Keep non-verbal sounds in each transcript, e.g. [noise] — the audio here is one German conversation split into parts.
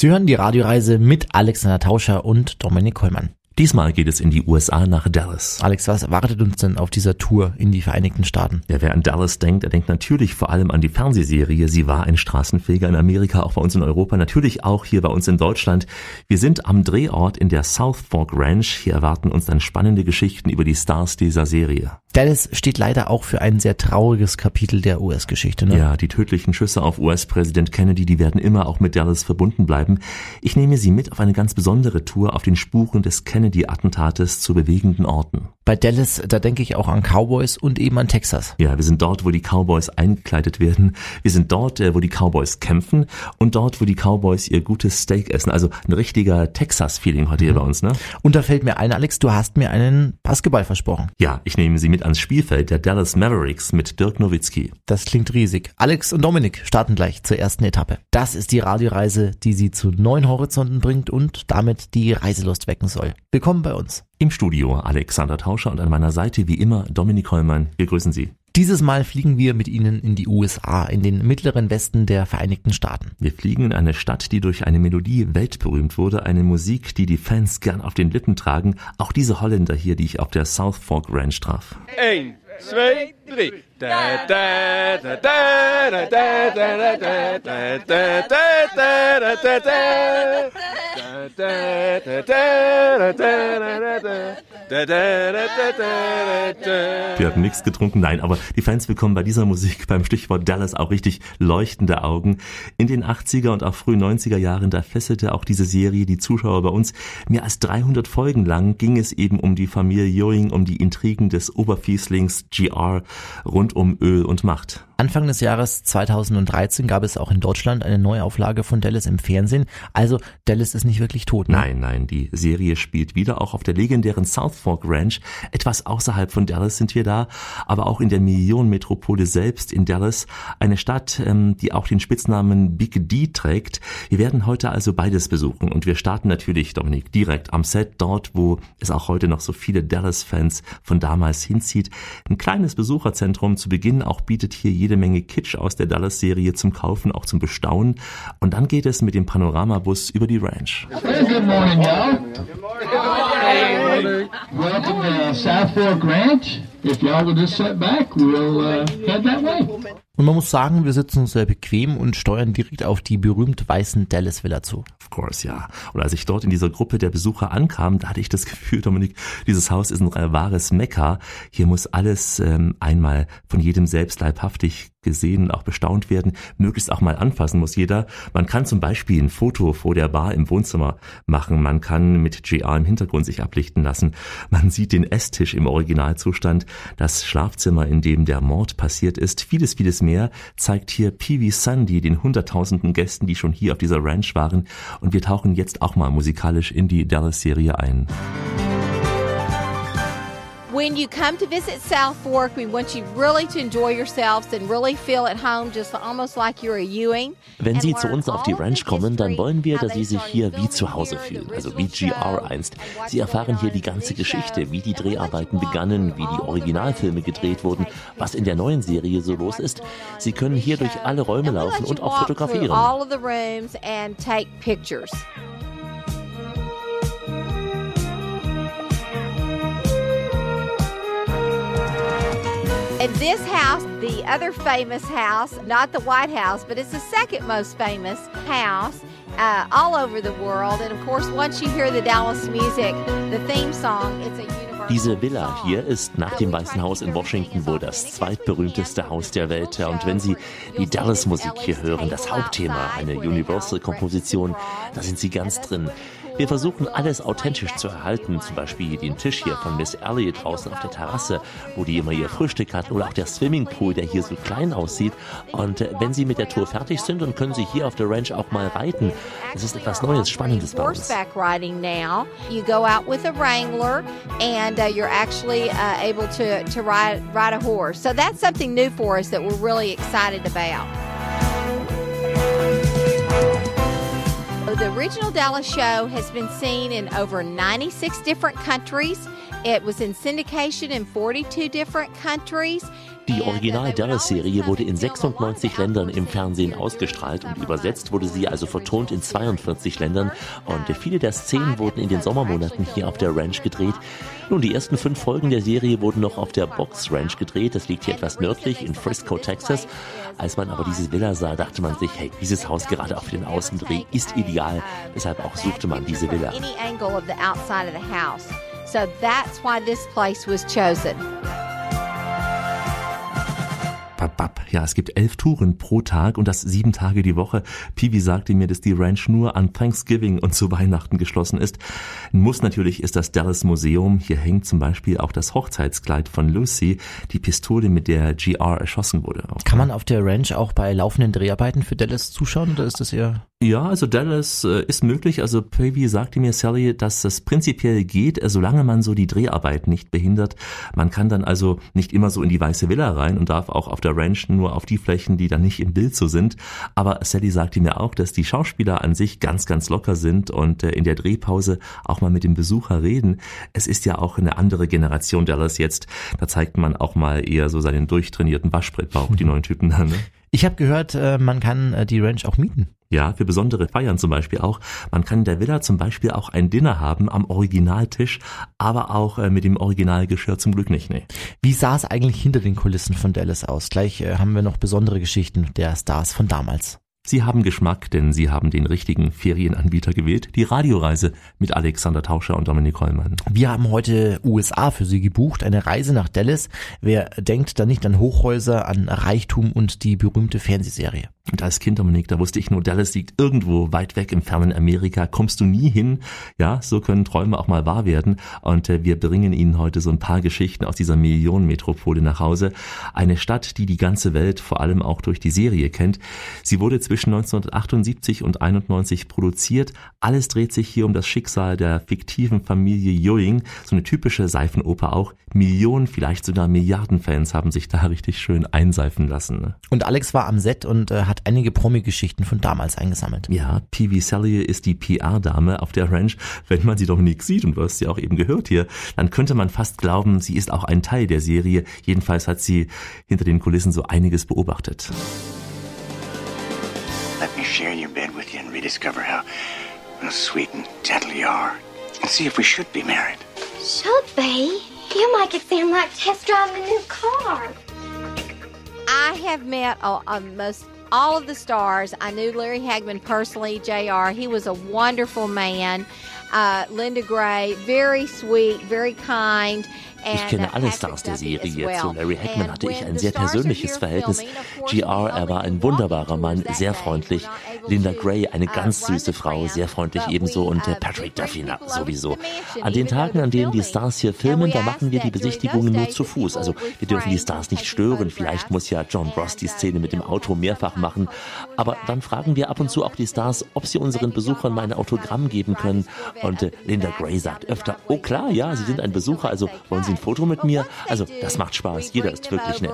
Sie hören die Radioreise mit Alexander Tauscher und Dominik Kollmann. Diesmal geht es in die USA nach Dallas. Alex, was erwartet uns denn auf dieser Tour in die Vereinigten Staaten? Ja, wer an Dallas denkt, der denkt natürlich vor allem an die Fernsehserie. Sie war ein Straßenfeger in Amerika, auch bei uns in Europa, natürlich auch hier bei uns in Deutschland. Wir sind am Drehort in der South Fork Ranch. Hier erwarten uns dann spannende Geschichten über die Stars dieser Serie. Dallas steht leider auch für ein sehr trauriges Kapitel der US-Geschichte. Ne? Ja, die tödlichen Schüsse auf US-Präsident Kennedy, die werden immer auch mit Dallas verbunden bleiben. Ich nehme Sie mit auf eine ganz besondere Tour auf den Spuren des Kennedy-Attentates zu bewegenden Orten. Bei Dallas, da denke ich auch an Cowboys und eben an Texas. Ja, wir sind dort, wo die Cowboys eingekleidet werden. Wir sind dort, äh, wo die Cowboys kämpfen und dort, wo die Cowboys ihr gutes Steak essen. Also ein richtiger Texas-Feeling heute hier bei uns, ne? Und da fällt mir ein, Alex, du hast mir einen Basketball versprochen. Ja, ich nehme Sie mit ans Spielfeld der Dallas Mavericks mit Dirk Nowitzki. Das klingt riesig. Alex und Dominik starten gleich zur ersten Etappe. Das ist die Radioreise, die Sie zu neuen Horizonten bringt und damit die Reiselust wecken soll. Willkommen bei uns. Im Studio Alexander Tauscher und an meiner Seite wie immer Dominik Hollmann. Wir grüßen Sie. Dieses Mal fliegen wir mit Ihnen in die USA, in den mittleren Westen der Vereinigten Staaten. Wir fliegen in eine Stadt, die durch eine Melodie weltberühmt wurde, eine Musik, die die Fans gern auf den Lippen tragen. Auch diese Holländer hier, die ich auf der South Fork Ranch traf. Eén, twee, drie. Da, da, da, da, da, da, da, da, da, da, da, da, da, da, da. Da, da, da, da, da, da, da, da, da, da. Wir haben nichts getrunken, nein, aber die Fans bekommen bei dieser Musik beim Stichwort Dallas auch richtig leuchtende Augen. In den 80er und auch frühen 90er Jahren, da fesselte auch diese Serie die Zuschauer bei uns. Mehr als 300 Folgen lang ging es eben um die Familie Ewing, um die Intrigen des Oberfieslings GR rund um Öl und Macht. Anfang des Jahres 2013 gab es auch in Deutschland eine Neuauflage von Dallas im Fernsehen. Also Dallas ist nicht wirklich tot. Ne? Nein, nein, die Serie spielt wieder auch auf der legendären South Fork Ranch. Etwas außerhalb von Dallas sind wir da, aber auch in der Millionenmetropole selbst in Dallas, eine Stadt, ähm, die auch den Spitznamen Big D trägt. Wir werden heute also beides besuchen und wir starten natürlich, Dominik, direkt am Set, dort, wo es auch heute noch so viele Dallas-Fans von damals hinzieht. Ein kleines Besucherzentrum zu Beginn, auch bietet hier jede Menge Kitsch aus der Dallas-Serie zum Kaufen, auch zum Bestaunen. Und dann geht es mit dem Panoramabus über die Ranch. Good morning, Welcome to South Fork Ranch. If y'all will just sit back, we'll uh, head that way. Und man muss sagen, wir sitzen sehr bequem und steuern direkt auf die berühmt weißen Dallas Villa zu. Of course, ja. Und als ich dort in dieser Gruppe der Besucher ankam, da hatte ich das Gefühl, Dominik, dieses Haus ist ein wahres Mekka. Hier muss alles ähm, einmal von jedem selbst leibhaftig gesehen und auch bestaunt werden, möglichst auch mal anfassen muss jeder. Man kann zum Beispiel ein Foto vor der Bar im Wohnzimmer machen, man kann mit GR im Hintergrund sich ablichten lassen, man sieht den Esstisch im Originalzustand, das Schlafzimmer, in dem der Mord passiert ist, vieles, vieles mehr zeigt hier Pee Wee Sunday den hunderttausenden Gästen, die schon hier auf dieser Ranch waren. Und wir tauchen jetzt auch mal musikalisch in die Dallas-Serie ein. When you come to visit South Fork, we want you really to enjoy yourselves and really feel at home, just almost like you're a Ewing. Wenn Sie zu uns auf die Ranch kommen, dann wollen wir, dass Sie sich hier wie zu Hause fühlen, also wie GR einst. Sie erfahren hier die ganze Geschichte, wie die Dreharbeiten begannen, wie die Originalfilme gedreht wurden, was in der neuen Serie so los ist. Sie können hier durch alle Räume laufen und auch fotografieren. And this house, the other famous house, not the White House, but it's the second most famous house uh, all over the world. And of course, once you hear the Dallas music, the theme song, it's a universal Diese Villa hier ist nach Uh, dem we Weißen Haus in Washington as wohl das zweitberühmteste. Haus der Welt. Und wenn Sie die Dallas-Musik hier hören, das Hauptthema, eine where they Universal have Komposition, Christmas da sind Sie ganz drin. Wir versuchen alles authentisch zu erhalten, zum Beispiel den Tisch hier von Miss Elliot draußen auf der Terrasse, wo die immer ihr Frühstück hat, oder auch der Swimmingpool, der hier so klein aussieht. Und äh, wenn Sie mit der Tour fertig sind, dann können Sie hier auf der Ranch auch mal reiten. Das ist etwas Neues, Spannendes bei uns. Riding now. You go out with a wrangler, and uh, you're actually uh, able to ride a horse. So that's something new for us that we're really excited about. The original Dallas show has been seen in over 96 different countries. It was in syndication in 42 different countries. Die Original-Dallas-Serie wurde in 96 Ländern im Fernsehen ausgestrahlt und übersetzt wurde sie also vertont in 42 Ländern und viele der Szenen wurden in den Sommermonaten hier auf der Ranch gedreht. Nun, die ersten fünf Folgen der Serie wurden noch auf der Box Ranch gedreht. Das liegt hier etwas nördlich in Frisco, Texas. Als man aber dieses Villa sah, dachte man sich, hey, dieses Haus gerade auf den Außendreh ist ideal. Deshalb auch suchte man diese Villa. So that's why this place was chosen. Bab, Ja, es gibt elf Touren pro Tag und das sieben Tage die Woche. Piwi sagte mir, dass die Ranch nur an Thanksgiving und zu Weihnachten geschlossen ist. Muss natürlich ist das Dallas Museum. Hier hängt zum Beispiel auch das Hochzeitskleid von Lucy, die Pistole, mit der GR erschossen wurde. Kann man auf der Ranch auch bei laufenden Dreharbeiten für Dallas zuschauen oder ist das eher? Ja, also Dallas äh, ist möglich. Also Pavey sagte mir, Sally, dass das prinzipiell geht, äh, solange man so die Dreharbeit nicht behindert. Man kann dann also nicht immer so in die weiße Villa rein und darf auch auf der Ranch nur auf die Flächen, die dann nicht im Bild so sind. Aber Sally sagte mir auch, dass die Schauspieler an sich ganz, ganz locker sind und äh, in der Drehpause auch mal mit dem Besucher reden. Es ist ja auch eine andere Generation Dallas jetzt. Da zeigt man auch mal eher so seinen durchtrainierten Waschbrettbauch, die [laughs] neuen Typen dann. Ne? Ich habe gehört, man kann die Ranch auch mieten. Ja, für besondere Feiern zum Beispiel auch. Man kann in der Villa zum Beispiel auch ein Dinner haben am Originaltisch, aber auch äh, mit dem Originalgeschirr zum Glück nicht. Nee. Wie sah es eigentlich hinter den Kulissen von Dallas aus? Gleich äh, haben wir noch besondere Geschichten der Stars von damals. Sie haben Geschmack, denn Sie haben den richtigen Ferienanbieter gewählt. Die Radioreise mit Alexander Tauscher und Dominik Hollmann. Wir haben heute USA für Sie gebucht, eine Reise nach Dallas. Wer denkt da nicht an Hochhäuser, an Reichtum und die berühmte Fernsehserie? Und als Kind, Dominik, da wusste ich nur, Dallas liegt irgendwo weit weg im fernen Amerika. Kommst du nie hin? Ja, so können Träume auch mal wahr werden. Und äh, wir bringen Ihnen heute so ein paar Geschichten aus dieser Millionenmetropole nach Hause. Eine Stadt, die die ganze Welt vor allem auch durch die Serie kennt. Sie wurde zwischen 1978 und 91 produziert. Alles dreht sich hier um das Schicksal der fiktiven Familie Ewing. So eine typische Seifenoper auch. Millionen, vielleicht sogar Milliarden Fans haben sich da [laughs] richtig schön einseifen lassen. Ne? Und Alex war am Set und äh, hat einige Promi-Geschichten von damals eingesammelt. Ja, P.V. Sally ist die PR-Dame auf der Ranch. Wenn man sie doch nicht sieht und du hast sie auch eben gehört hier, dann könnte man fast glauben, sie ist auch ein Teil der Serie. Jedenfalls hat sie hinter den Kulissen so einiges beobachtet. Let me share your bed with you and rediscover how, how sweet and gentle you are. And see if we should be married. Should they? You might get Sam like test driving a new car. I have met uh, uh, all of the stars. I knew Larry Hagman personally, JR. He was a wonderful man. Uh, Linda Gray, very sweet, very kind. Ich kenne alle Stars der Serie. Zu Larry Hackman hatte ich ein sehr persönliches Verhältnis. GR, er war ein wunderbarer Mann, sehr freundlich. Linda Gray, eine uh, ganz süße Frau, sehr freundlich ebenso. Und uh, Patrick Duffy sowieso. An den Tagen, an denen die Stars hier filmen, da machen wir die Besichtigungen nur zu Fuß. Also wir dürfen die Stars nicht stören. Vielleicht muss ja John Ross die Szene mit dem Auto mehrfach machen. Aber dann fragen wir ab und zu auch die Stars, ob sie unseren Besuchern mal ein Autogramm geben können. Und äh, Linda Gray sagt öfter, oh klar, ja, Sie sind ein Besucher, also wollen Sie Sie ein Foto mit mir? Also, das macht Spaß. Jeder ist wirklich nett.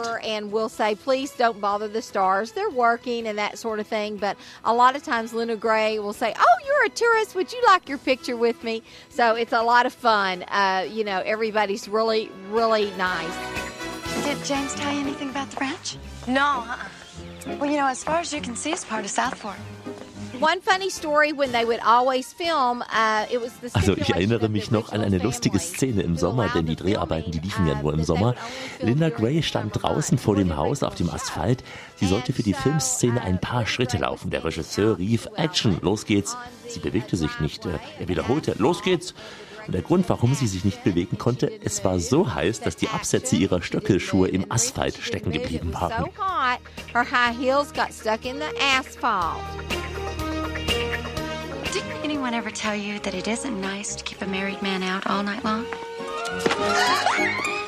And we'll say, please don't bother the stars. They're working and that sort of thing. But a lot of times, Linda Gray will say, oh, you're a tourist. Would you like your picture with me? So it's a lot of fun. Uh, you know, everybody's really, really nice. Did James tell you anything about the ranch? No. Uh -uh. Well, you know, as far as you can see, it's part of South Fork. Also ich erinnere mich noch an eine lustige Szene im Sommer, denn die Dreharbeiten, die liefen ja nur im Sommer. Linda Gray stand draußen vor dem Haus auf dem Asphalt. Sie sollte für die Filmszene ein paar Schritte laufen. Der Regisseur rief, Action, los geht's. Sie bewegte sich nicht. Er wiederholte, los geht's. Und der Grund, warum sie sich nicht bewegen konnte, es war so heiß, dass die Absätze ihrer Stöckelschuhe im Asphalt stecken geblieben waren. Anyone ever tell you that it isn't nice to keep a married man out all night long?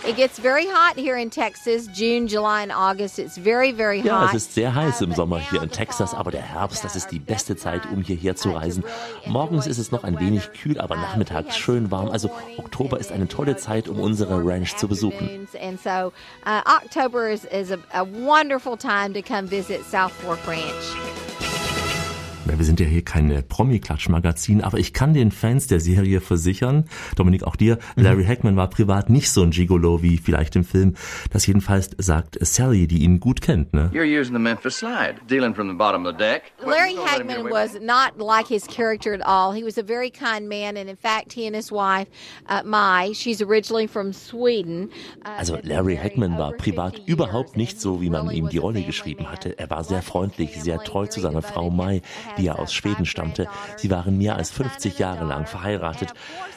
It gets very hot here in Texas, June, July and August. It's very, very hot. Ja, es ist sehr heiß im Sommer hier in Texas, aber der Herbst, das ist die beste Zeit, um hierher zu reisen. Morgens ist es noch ein wenig kühl, aber nachmittags schön warm. Also Oktober ist eine tolle Zeit, um unsere Ranch zu besuchen. And so uh, October is, a wonderful time to come visit South Fork Ranch. Wir sind ja hier kein Promi-Klatsch-Magazin, aber ich kann den Fans der Serie versichern, Dominik, auch dir, mhm. Larry Hackman war privat nicht so ein Gigolo wie vielleicht im Film. Das jedenfalls sagt Sally, die ihn gut kennt. Ne? You're using the Memphis slide, dealing from the bottom of the deck. Larry Hackman was not like his character at all. He was a very kind man, and in fact, he and his wife, uh, Mai, she's originally from Sweden. Uh, also Larry Hackman war privat überhaupt nicht so, wie man ihm die Rolle geschrieben hatte. Er war sehr freundlich, sehr treu zu seiner Frau Mai, die ja aus Schweden stammte. Sie waren mehr als 50 Jahre lang verheiratet.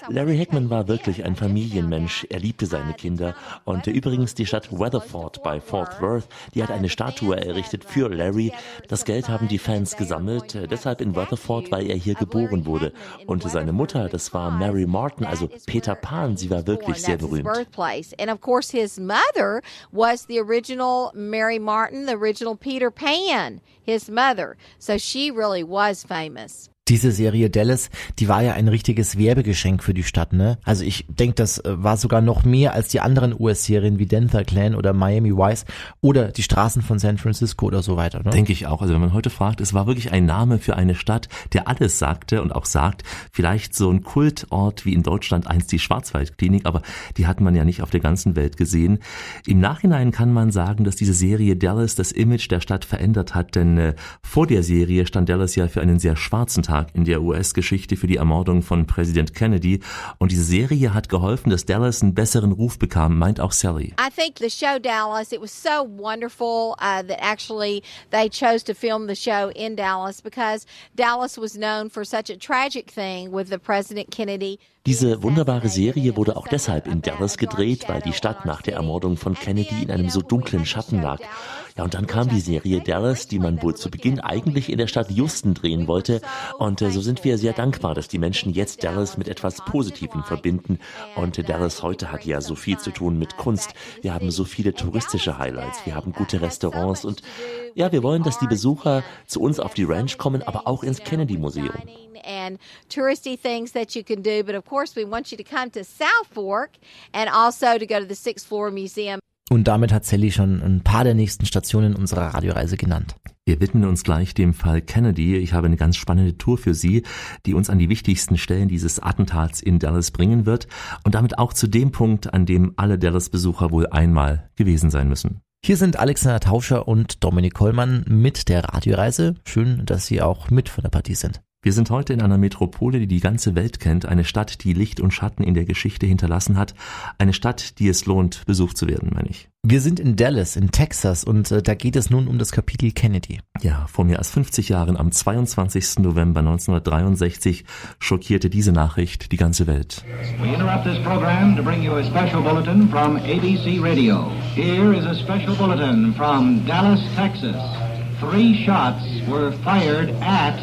Larry Hackman war wirklich ein Familienmensch. Er liebte seine Kinder. Und übrigens die Stadt Weatherford bei Fort Worth, die hat eine Statue errichtet für Larry. Das Geld haben die Fans gesammelt, deshalb in Weatherford, weil er hier geboren wurde. Und seine Mutter, das war Mary Martin, also Peter Pan, sie war wirklich sehr berühmt. And of course his mother was the original Mary Martin, the original Peter Pan, his mother. So she really was famous. Diese Serie Dallas, die war ja ein richtiges Werbegeschenk für die Stadt, ne? Also ich denke, das äh, war sogar noch mehr als die anderen US-Serien wie Denver Clan oder Miami Vice oder die Straßen von San Francisco oder so weiter, ne? Denke ich auch. Also wenn man heute fragt, es war wirklich ein Name für eine Stadt, der alles sagte und auch sagt, vielleicht so ein Kultort wie in Deutschland einst die Schwarzwaldklinik, aber die hat man ja nicht auf der ganzen Welt gesehen. Im Nachhinein kann man sagen, dass diese Serie Dallas das Image der Stadt verändert hat, denn äh, vor der Serie stand Dallas ja für einen sehr schwarzen Tag in der US-Geschichte für die Ermordung von Präsident Kennedy. Und diese Serie hat geholfen, dass Dallas einen besseren Ruf bekam, meint auch Sally. I think the show Dallas, it was so wonderful uh, that actually they chose to film the show in Dallas because Dallas was known for such a tragic thing with the President Kennedy. Diese wunderbare Serie wurde auch deshalb in Dallas gedreht, weil die Stadt nach der Ermordung von Kennedy in einem so dunklen Schatten lag. Ja, und dann kam die Serie Dallas, die man wohl zu Beginn eigentlich in der Stadt Houston drehen wollte. Und äh, so sind wir sehr dankbar, dass die Menschen jetzt Dallas mit etwas Positivem verbinden. Und äh, Dallas heute hat ja so viel zu tun mit Kunst. Wir haben so viele touristische Highlights, wir haben gute Restaurants und ja, wir wollen, dass die Besucher zu uns auf die Ranch kommen, aber auch ins Kennedy Museum. Course, we want you to come to South Fork and also to go to the Sixth Floor Museum. Und damit hat Sally schon ein paar der nächsten Stationen unserer Radioreise genannt. Wir widmen uns gleich dem Fall Kennedy. Ich habe eine ganz spannende Tour für Sie, die uns an die wichtigsten Stellen dieses Attentats in Dallas bringen wird und damit auch zu dem Punkt, an dem alle Dallas-Besucher wohl einmal gewesen sein müssen. Hier sind Alexander Tauscher und Dominik Kollmann mit der Radioreise. Schön, dass Sie auch mit von der Partie sind. Wir sind heute in einer Metropole, die die ganze Welt kennt, eine Stadt, die Licht und Schatten in der Geschichte hinterlassen hat, eine Stadt, die es lohnt, besucht zu werden, meine ich. Wir sind in Dallas, in Texas, und äh, da geht es nun um das Kapitel Kennedy. Ja, vor mehr als 50 Jahren, am 22. November 1963, schockierte diese Nachricht die ganze Welt. We interrupt this program to bring you a special bulletin from ABC Radio. Here is a special bulletin from Dallas, Texas. Three shots were fired at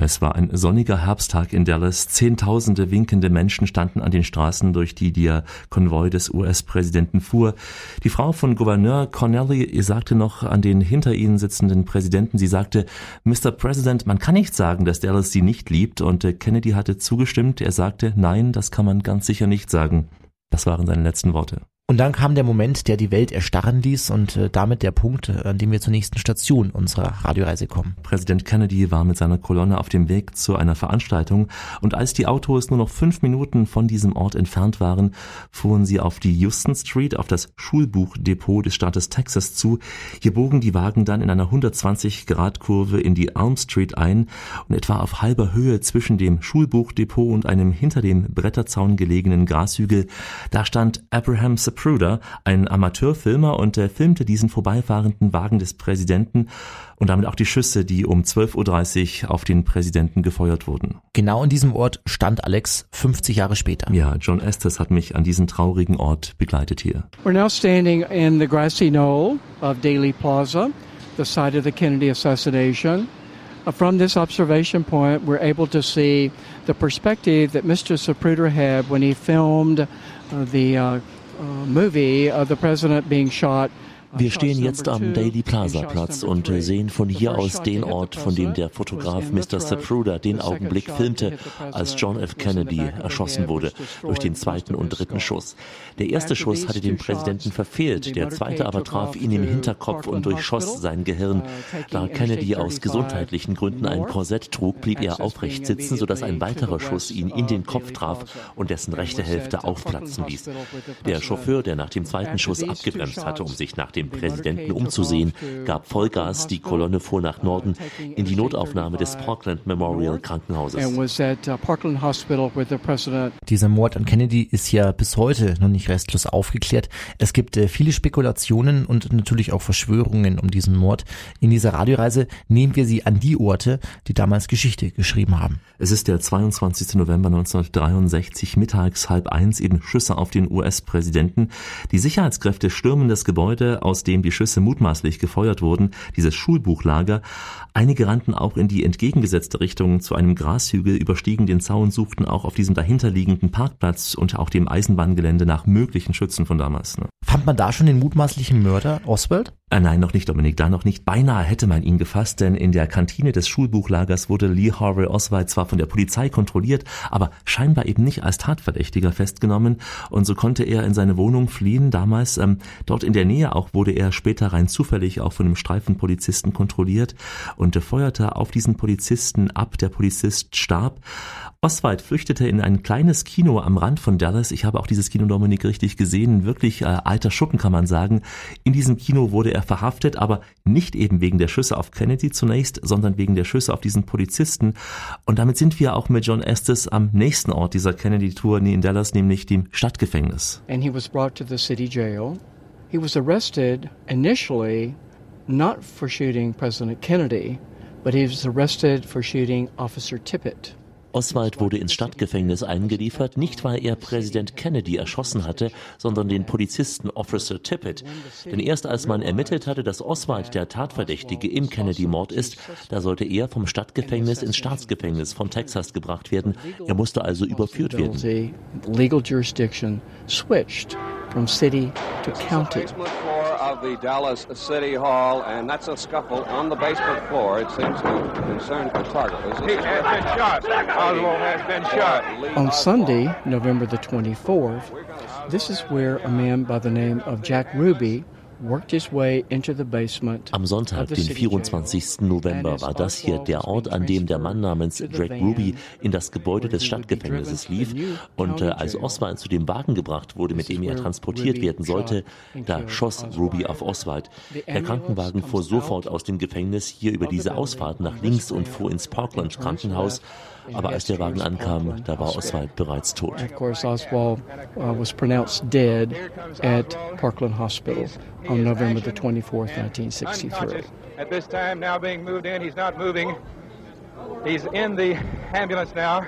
Es war ein sonniger Herbsttag in Dallas. Zehntausende winkende Menschen standen an den Straßen, durch die der Konvoi des US-Präsidenten fuhr. Die Frau von Gouverneur Connelly sagte noch an den hinter ihnen sitzenden Präsidenten, sie sagte, Mr. President, man kann nicht sagen, dass Dallas sie nicht liebt. Und äh, Kennedy hatte zugestimmt. Er sagte, nein, das kann man ganz sicher nicht sagen. Das waren seine letzten Worte. Und dann kam der Moment, der die Welt erstarren ließ und äh, damit der Punkt, äh, an dem wir zur nächsten Station unserer Radioreise kommen. Präsident Kennedy war mit seiner Kolonne auf dem Weg zu einer Veranstaltung und als die Autos nur noch fünf Minuten von diesem Ort entfernt waren, fuhren sie auf die Houston Street, auf das Schulbuchdepot des Staates Texas zu. Hier bogen die Wagen dann in einer 120-Grad-Kurve in die Elm Street ein und etwa auf halber Höhe zwischen dem Schulbuchdepot und einem hinter dem Bretterzaun gelegenen Grashügel, da stand Abraham Zapruder, ein Amateurfilmer, und er filmte diesen vorbeifahrenden Wagen des Präsidenten und damit auch die Schüsse, die um 12.30 Uhr auf den Präsidenten gefeuert wurden. Genau in diesem Ort stand Alex 50 Jahre später. Ja, John Estes hat mich an diesen traurigen Ort begleitet hier. We're now standing in the grassy knoll of Daly Plaza, the site of the Kennedy assassination. Uh, from this observation point, we're able to see the perspective that Mr. Zapruder had when he filmed uh, the uh, uh, movie of the president being shot Wir stehen jetzt am Daily Plaza Platz und sehen von hier aus den Ort, von dem der Fotograf Mr. Zapruder den Augenblick filmte, als John F. Kennedy erschossen wurde durch den zweiten und dritten Schuss. Der erste Schuss hatte den Präsidenten verfehlt, der zweite aber traf ihn im Hinterkopf und durchschoss sein Gehirn. Da Kennedy aus gesundheitlichen Gründen ein Korsett trug, blieb er aufrecht sitzen, sodass ein weiterer Schuss ihn in den Kopf traf und dessen rechte Hälfte aufplatzen ließ. Der Chauffeur, der nach dem zweiten Schuss abgebremst hatte, um sich nach dem Präsidenten umzusehen, gab Vollgas, die Kolonne fuhr nach Norden in die Notaufnahme des Parkland Memorial Krankenhauses. Uh, Dieser Mord an Kennedy ist ja bis heute noch nicht restlos aufgeklärt. Es gibt äh, viele Spekulationen und natürlich auch Verschwörungen um diesen Mord. In dieser Radioreise nehmen wir Sie an die Orte, die damals Geschichte geschrieben haben. Es ist der 22. November 1963, mittags halb eins, eben Schüsse auf den US-Präsidenten. Die Sicherheitskräfte stürmen das Gebäude, aus dem die Schüsse mutmaßlich gefeuert wurden, dieses Schulbuchlager. Einige rannten auch in die entgegengesetzte Richtung zu einem Grashügel, überstiegen den Zaun, suchten auch auf diesem dahinterliegenden Parkplatz und auch dem Eisenbahngelände nach möglichen Schützen von damals. Ne? Fand man da schon den mutmaßlichen Mörder, Oswald? Äh, nein, noch nicht, Dominik, da noch nicht. Beinahe hätte man ihn gefasst, denn in der Kantine des Schulbuchlagers wurde Lee Harvey Oswald zwar von der Polizei kontrolliert, aber scheinbar eben nicht als Tatverdächtiger festgenommen und so konnte er in seine Wohnung fliehen. Damals ähm, dort in der Nähe auch wurde er später rein zufällig auch von einem Streifenpolizisten kontrolliert und feuerte auf diesen Polizisten ab. Der Polizist starb. Oswald flüchtete in ein kleines Kino am Rand von Dallas. Ich habe auch dieses Kino Dominik richtig gesehen. Wirklich äh, alter Schuppen kann man sagen. In diesem Kino wurde er verhaftet, aber nicht eben wegen der Schüsse auf Kennedy zunächst, sondern wegen der Schüsse auf diesen Polizisten. Und damit sind wir auch mit John Estes am nächsten Ort dieser Kennedy-Tour in Dallas, nämlich dem Stadtgefängnis. And he was brought to the city jail. He was arrested initially not for shooting President Kennedy, but he was arrested for shooting Officer Tippett. Oswald wurde ins Stadtgefängnis eingeliefert, nicht weil er Präsident Kennedy erschossen hatte, sondern den Polizisten Officer Tippett. Denn erst als man ermittelt hatte, dass Oswald der Tatverdächtige im Kennedy-Mord ist, da sollte er vom Stadtgefängnis ins Staatsgefängnis von Texas gebracht werden. Er musste also überführt werden. Legal jurisdiction switched from city to county. of the Dallas City Hall, and that's a scuffle on the basement floor. It seems to concern photographers. He has been shot. Oswald has been shot. On Sunday, November the 24th, this is where a man by the name of Jack Ruby Am Sonntag, den 24. November, war das hier der Ort, an dem der Mann namens Drake Ruby in das Gebäude des Stadtgefängnisses lief. Und äh, als Oswald zu dem Wagen gebracht wurde, mit dem er transportiert werden sollte, da schoss Ruby auf Oswald. Der Krankenwagen fuhr sofort aus dem Gefängnis hier über diese Ausfahrt nach links und fuhr ins Parkland Krankenhaus. Aber als der Wagen ankam, da war Oswald bereits tot. Of course, Oswald uh, was pronounced dead at Parkland Hospital on November the 24th, 1963. At this time, now being moved in, he's not moving.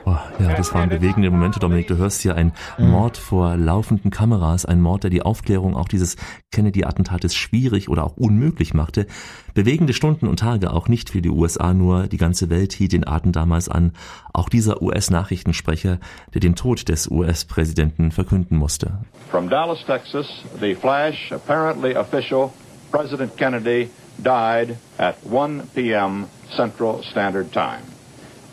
Oh, ja, das waren bewegende Momente, Dominik. Du hörst hier ein Mord vor laufenden Kameras, ein Mord, der die Aufklärung auch dieses Kennedy-Attentates schwierig oder auch unmöglich machte. Bewegende Stunden und Tage auch nicht für die USA, nur die ganze Welt hielt den Atem damals an. Auch dieser US-Nachrichtensprecher, der den Tod des US-Präsidenten verkünden musste. From Dallas, Texas, the flash, apparently official, President Kennedy died at 1 p.m. Central Standard Time,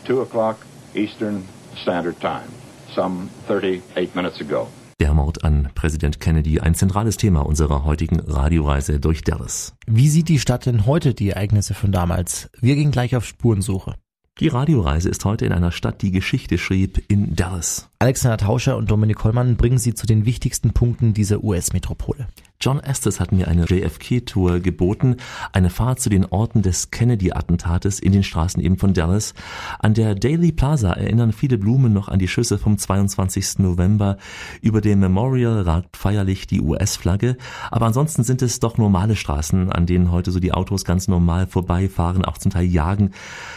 2 o'clock Eastern Standard Time, some 38 minutes ago. Der Mord an Präsident Kennedy, ein zentrales Thema unserer heutigen Radioreise durch Dallas. Wie sieht die Stadt denn heute die Ereignisse von damals? Wir gehen gleich auf Spurensuche. Die Radioreise ist heute in einer Stadt, die Geschichte schrieb, in Dallas. Alexander Tauscher und Dominik Hollmann bringen Sie zu den wichtigsten Punkten dieser US-Metropole. John Estes hat mir eine JFK-Tour geboten, eine Fahrt zu den Orten des Kennedy-Attentates in den Straßen eben von Dallas. An der Daily Plaza erinnern viele Blumen noch an die Schüsse vom 22. November. Über dem Memorial ragt feierlich die US-Flagge. Aber ansonsten sind es doch normale Straßen, an denen heute so die Autos ganz normal vorbeifahren, auch zum Teil jagen.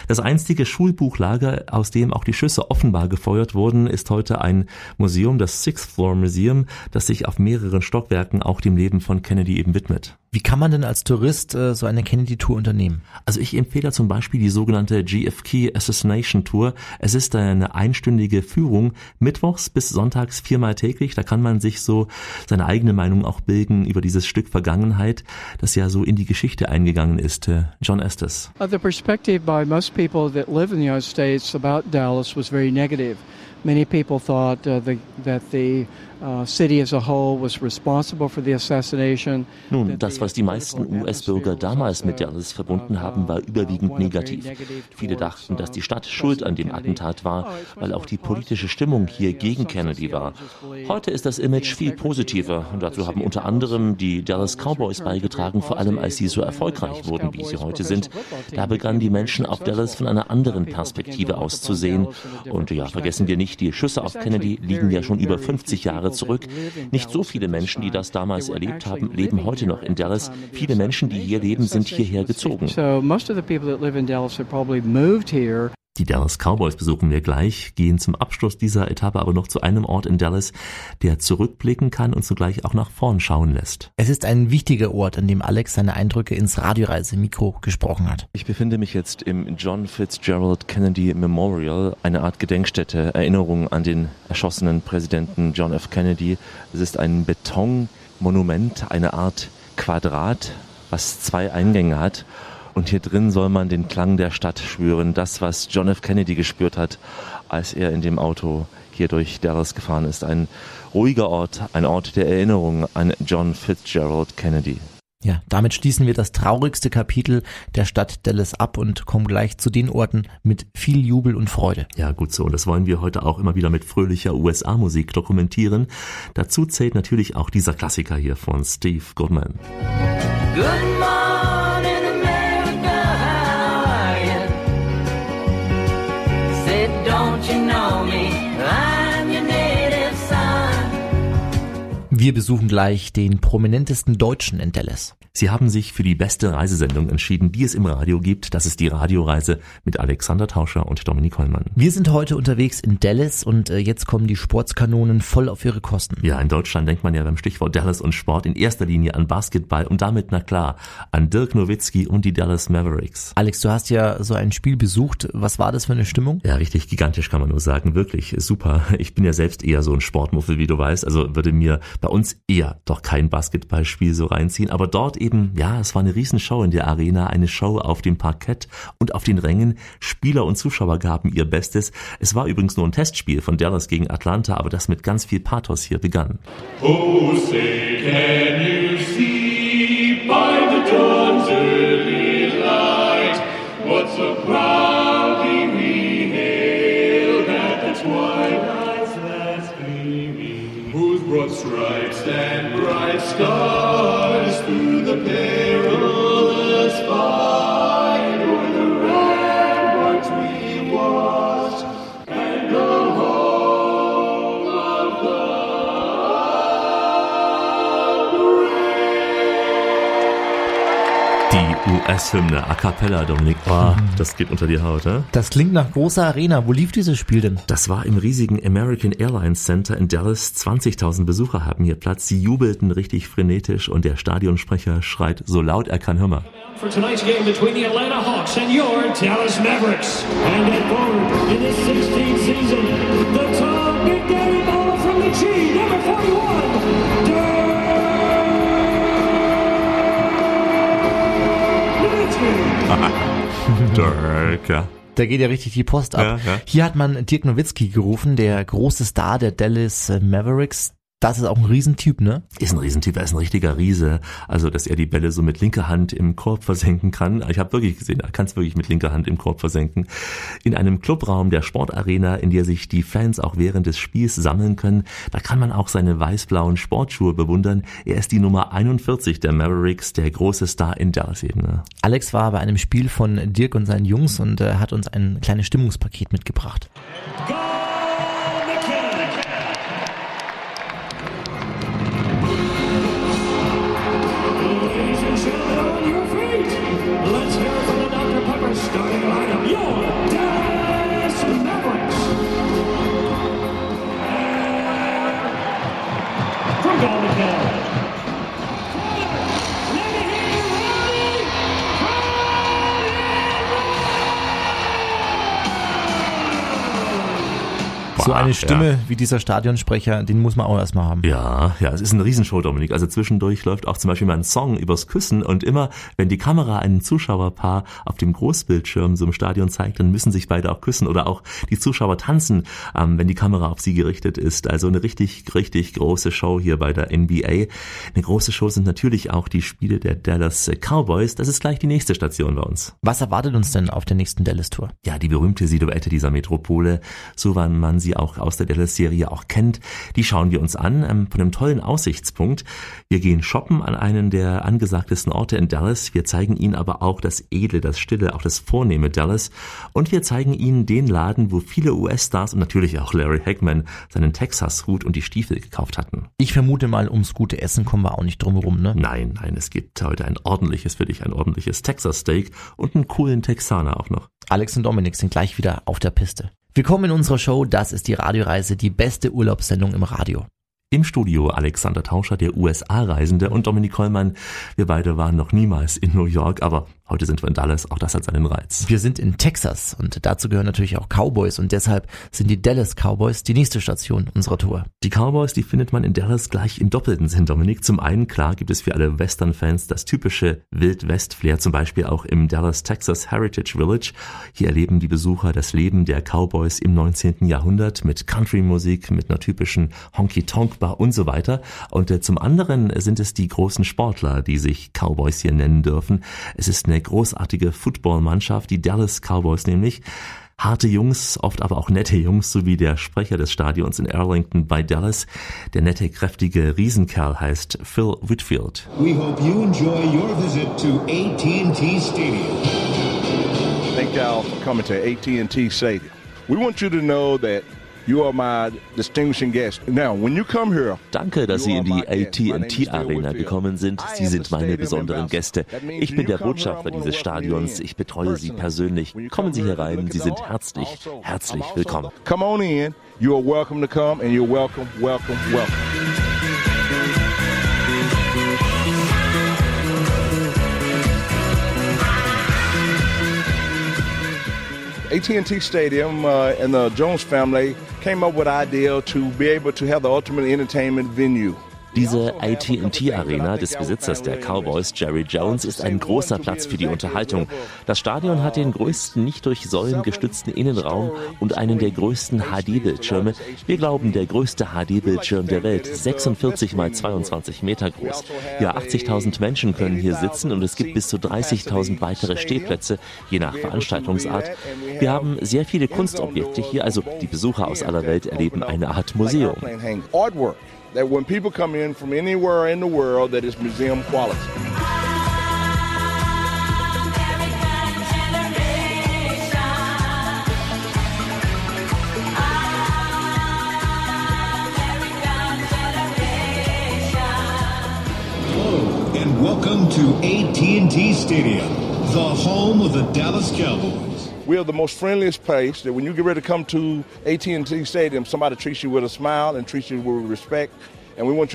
Das einstige Schulbuchlager, aus dem auch die Schüsse offenbar gefeuert wurden, ist heute ein Museum, das Sixth Floor Museum, das sich auf mehreren Stockwerken auch dem Leben Leben von Kennedy eben widmet. Wie kann man denn als Tourist äh, so eine Kennedy-Tour unternehmen? Also ich empfehle zum Beispiel die sogenannte GFK Assassination Tour. Es ist eine einstündige Führung, mittwochs bis sonntags viermal täglich. Da kann man sich so seine eigene Meinung auch bilden über dieses Stück Vergangenheit, das ja so in die Geschichte eingegangen ist. Äh, John Estes. Uh, the perspective by most people that live in the United States about Dallas was very negative. Many people thought uh, the, that the Nun, das, was die meisten US-Bürger damals mit Dallas verbunden haben, war überwiegend negativ. Viele dachten, dass die Stadt schuld an dem Attentat war, weil auch die politische Stimmung hier gegen Kennedy war. Heute ist das Image viel positiver und dazu haben unter anderem die Dallas Cowboys beigetragen, vor allem als sie so erfolgreich wurden, wie sie heute sind. Da begannen die Menschen auf Dallas von einer anderen Perspektive auszusehen. Und ja, vergessen wir nicht, die Schüsse auf Kennedy liegen ja schon über 50 Jahre zurück. Nicht so viele Menschen, die das damals erlebt haben, leben heute noch in Dallas. Viele Menschen, die hier leben, sind hierher gezogen. Die Dallas Cowboys besuchen wir gleich, gehen zum Abschluss dieser Etappe aber noch zu einem Ort in Dallas, der zurückblicken kann und zugleich auch nach vorn schauen lässt. Es ist ein wichtiger Ort, an dem Alex seine Eindrücke ins Radioreisemikro gesprochen hat. Ich befinde mich jetzt im John Fitzgerald Kennedy Memorial, eine Art Gedenkstätte, Erinnerung an den erschossenen Präsidenten John F. Kennedy. Es ist ein Betonmonument, eine Art Quadrat, was zwei Eingänge hat und hier drin soll man den Klang der Stadt spüren, das, was John F. Kennedy gespürt hat, als er in dem Auto hier durch Dallas gefahren ist. Ein ruhiger Ort, ein Ort der Erinnerung an John Fitzgerald Kennedy. Ja, damit schließen wir das traurigste Kapitel der Stadt Dallas ab und kommen gleich zu den Orten mit viel Jubel und Freude. Ja, gut so. Und das wollen wir heute auch immer wieder mit fröhlicher USA-Musik dokumentieren. Dazu zählt natürlich auch dieser Klassiker hier von Steve Goodman. Good Wir besuchen gleich den prominentesten Deutschen in Dallas. Sie haben sich für die beste Reisesendung entschieden, die es im Radio gibt. Das ist die Radioreise mit Alexander Tauscher und Dominik Hollmann. Wir sind heute unterwegs in Dallas und äh, jetzt kommen die Sportskanonen voll auf ihre Kosten. Ja, in Deutschland denkt man ja beim Stichwort Dallas und Sport in erster Linie an Basketball und damit, na klar, an Dirk Nowitzki und die Dallas Mavericks. Alex, du hast ja so ein Spiel besucht. Was war das für eine Stimmung? Ja, richtig gigantisch kann man nur sagen. Wirklich super. Ich bin ja selbst eher so ein Sportmuffel, wie du weißt. Also würde mir bei uns eher doch kein Basketballspiel so reinziehen. Aber dort eben, ja, es war eine Riesenshow in der Arena, eine Show auf dem Parkett und auf den Rängen. Spieler und Zuschauer gaben ihr Bestes. Es war übrigens nur ein Testspiel von Dallas gegen Atlanta, aber das mit ganz viel Pathos hier begann. Oh, say can you God. US-Hymne a cappella, Dominik. Oh, das geht unter die Haut, ne? Das klingt nach großer Arena. Wo lief dieses Spiel denn? Das war im riesigen American Airlines Center in Dallas. 20.000 Besucher haben hier Platz. Sie jubelten richtig frenetisch und der Stadionsprecher schreit so laut er kann. Hör mal. For tonight's game between the Atlanta Hawks and your Dallas Mavericks. And at forward in the 16th season, the Dirk, ja. Da geht ja richtig die Post ab. Ja, ja. Hier hat man Dirk Nowitzki gerufen, der große Star der Dallas Mavericks. Das ist auch ein Riesentyp, ne? Ist ein Riesentyp, er ist ein richtiger Riese. Also, dass er die Bälle so mit linker Hand im Korb versenken kann. Ich habe wirklich gesehen, er kann es wirklich mit linker Hand im Korb versenken. In einem Clubraum der Sportarena, in der sich die Fans auch während des Spiels sammeln können, da kann man auch seine weiß-blauen Sportschuhe bewundern. Er ist die Nummer 41 der Mavericks, der große Star in Dallas eben. Ne? Alex war bei einem Spiel von Dirk und seinen Jungs und äh, hat uns ein kleines Stimmungspaket mitgebracht. Go! So eine Stimme ja. wie dieser Stadionsprecher, den muss man auch erstmal haben. Ja, ja, es ist eine Riesenshow, Dominik. Also zwischendurch läuft auch zum Beispiel mal ein Song übers Küssen und immer, wenn die Kamera einen Zuschauerpaar auf dem Großbildschirm so im Stadion zeigt, dann müssen sich beide auch küssen oder auch die Zuschauer tanzen, ähm, wenn die Kamera auf sie gerichtet ist. Also eine richtig, richtig große Show hier bei der NBA. Eine große Show sind natürlich auch die Spiele der Dallas Cowboys. Das ist gleich die nächste Station bei uns. Was erwartet uns denn auf der nächsten Dallas Tour? Ja, die berühmte Silhouette dieser Metropole, so wann man sie auch aus der Dallas-Serie auch kennt, die schauen wir uns an ähm, von einem tollen Aussichtspunkt. Wir gehen shoppen an einen der angesagtesten Orte in Dallas. Wir zeigen Ihnen aber auch das Edle, das Stille, auch das vornehme Dallas. Und wir zeigen Ihnen den Laden, wo viele US-Stars und natürlich auch Larry Hackman seinen Texas-Hut und die Stiefel gekauft hatten. Ich vermute mal, ums gute Essen kommen wir auch nicht drum herum, ne? Nein, nein, es gibt heute ein ordentliches für dich, ein ordentliches Texas-Steak und einen coolen Texaner auch noch. Alex und Dominik sind gleich wieder auf der Piste. Willkommen in unserer Show, das ist die Radioreise, die beste Urlaubssendung im Radio. Im Studio Alexander Tauscher, der USA-Reisende und Dominik Kollmann. Wir beide waren noch niemals in New York, aber Heute sind wir in Dallas, auch das hat seinen Reiz. Wir sind in Texas und dazu gehören natürlich auch Cowboys und deshalb sind die Dallas Cowboys die nächste Station unserer Tour. Die Cowboys, die findet man in Dallas gleich im doppelten Sinn, Dominik. Zum einen, klar, gibt es für alle Western-Fans das typische Wild-West-Flair, zum Beispiel auch im Dallas Texas Heritage Village. Hier erleben die Besucher das Leben der Cowboys im 19. Jahrhundert mit Country-Musik, mit einer typischen Honky-Tonk-Bar und so weiter. Und äh, zum anderen sind es die großen Sportler, die sich Cowboys hier nennen dürfen. Es ist eine großartige Footballmannschaft, die Dallas Cowboys nämlich. Harte Jungs, oft aber auch nette Jungs, so wie der Sprecher des Stadions in Arlington bei Dallas. Der nette, kräftige Riesenkerl heißt Phil Whitfield. We hope you enjoy your visit to AT&T Stadium. Thank y'all for coming to AT&T Stadium. We want you to know that You are my distinguishing guest. Now, when you come here, Danke, dass Sie in die AT&T Arena gekommen sind. Sie sind meine besonderen Gäste. Ich bin der Botschafter dieses Stadions. Ich betreue Sie persönlich. Kommen Sie hier rein. Sie sind herzlich, also, herzlich willkommen. Come on in. You are welcome to come and you're welcome, welcome, welcome. AT&T Stadium uh, and the Jones family came up with idea to be able to have the ultimate entertainment venue. Diese AT&T Arena des Besitzers der Cowboys, Jerry Jones, ist ein großer Platz für die Unterhaltung. Das Stadion hat den größten nicht durch Säulen gestützten Innenraum und einen der größten HD-Bildschirme. Wir glauben, der größte HD-Bildschirm der Welt, 46 mal 22 Meter groß. Ja, 80.000 Menschen können hier sitzen und es gibt bis zu 30.000 weitere Stehplätze, je nach Veranstaltungsart. Wir haben sehr viele Kunstobjekte hier, also die Besucher aus aller Welt erleben eine Art Museum. That when people come in from anywhere in the world that is museum quality. and welcome to AT&T Stadium, the home of the Dallas Cowboys. We are the most friendliest place that when you get ready to come to AT&T Stadium, somebody treats you with a smile and treats you with respect. Wenn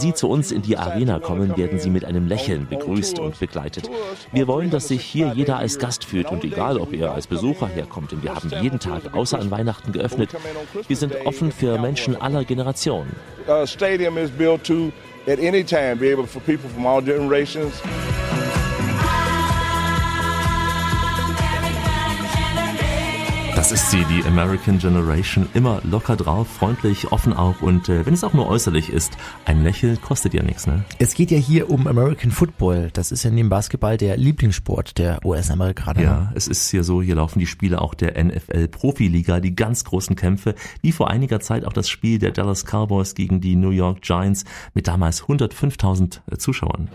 Sie zu uns in die Arena kommen, werden Sie mit einem Lächeln begrüßt und begleitet. Wir wollen, dass sich hier jeder als Gast fühlt und egal, ob er als Besucher herkommt, denn wir haben jeden Tag außer an Weihnachten geöffnet. Wir sind offen für Menschen aller Generationen. Uh, stadium is built to at any time be able for people from all generations. Das ist sie, die American Generation. Immer locker drauf, freundlich, offen auch und äh, wenn es auch nur äußerlich ist, ein Lächeln kostet ja nichts, ne? Es geht ja hier um American Football. Das ist ja neben Basketball der Lieblingssport der US-Amerikaner. Ja, es ist hier so, hier laufen die Spiele auch der NFL Profiliga, die ganz großen Kämpfe, wie vor einiger Zeit auch das Spiel der Dallas Cowboys gegen die New York Giants mit damals 105.000 äh, Zuschauern.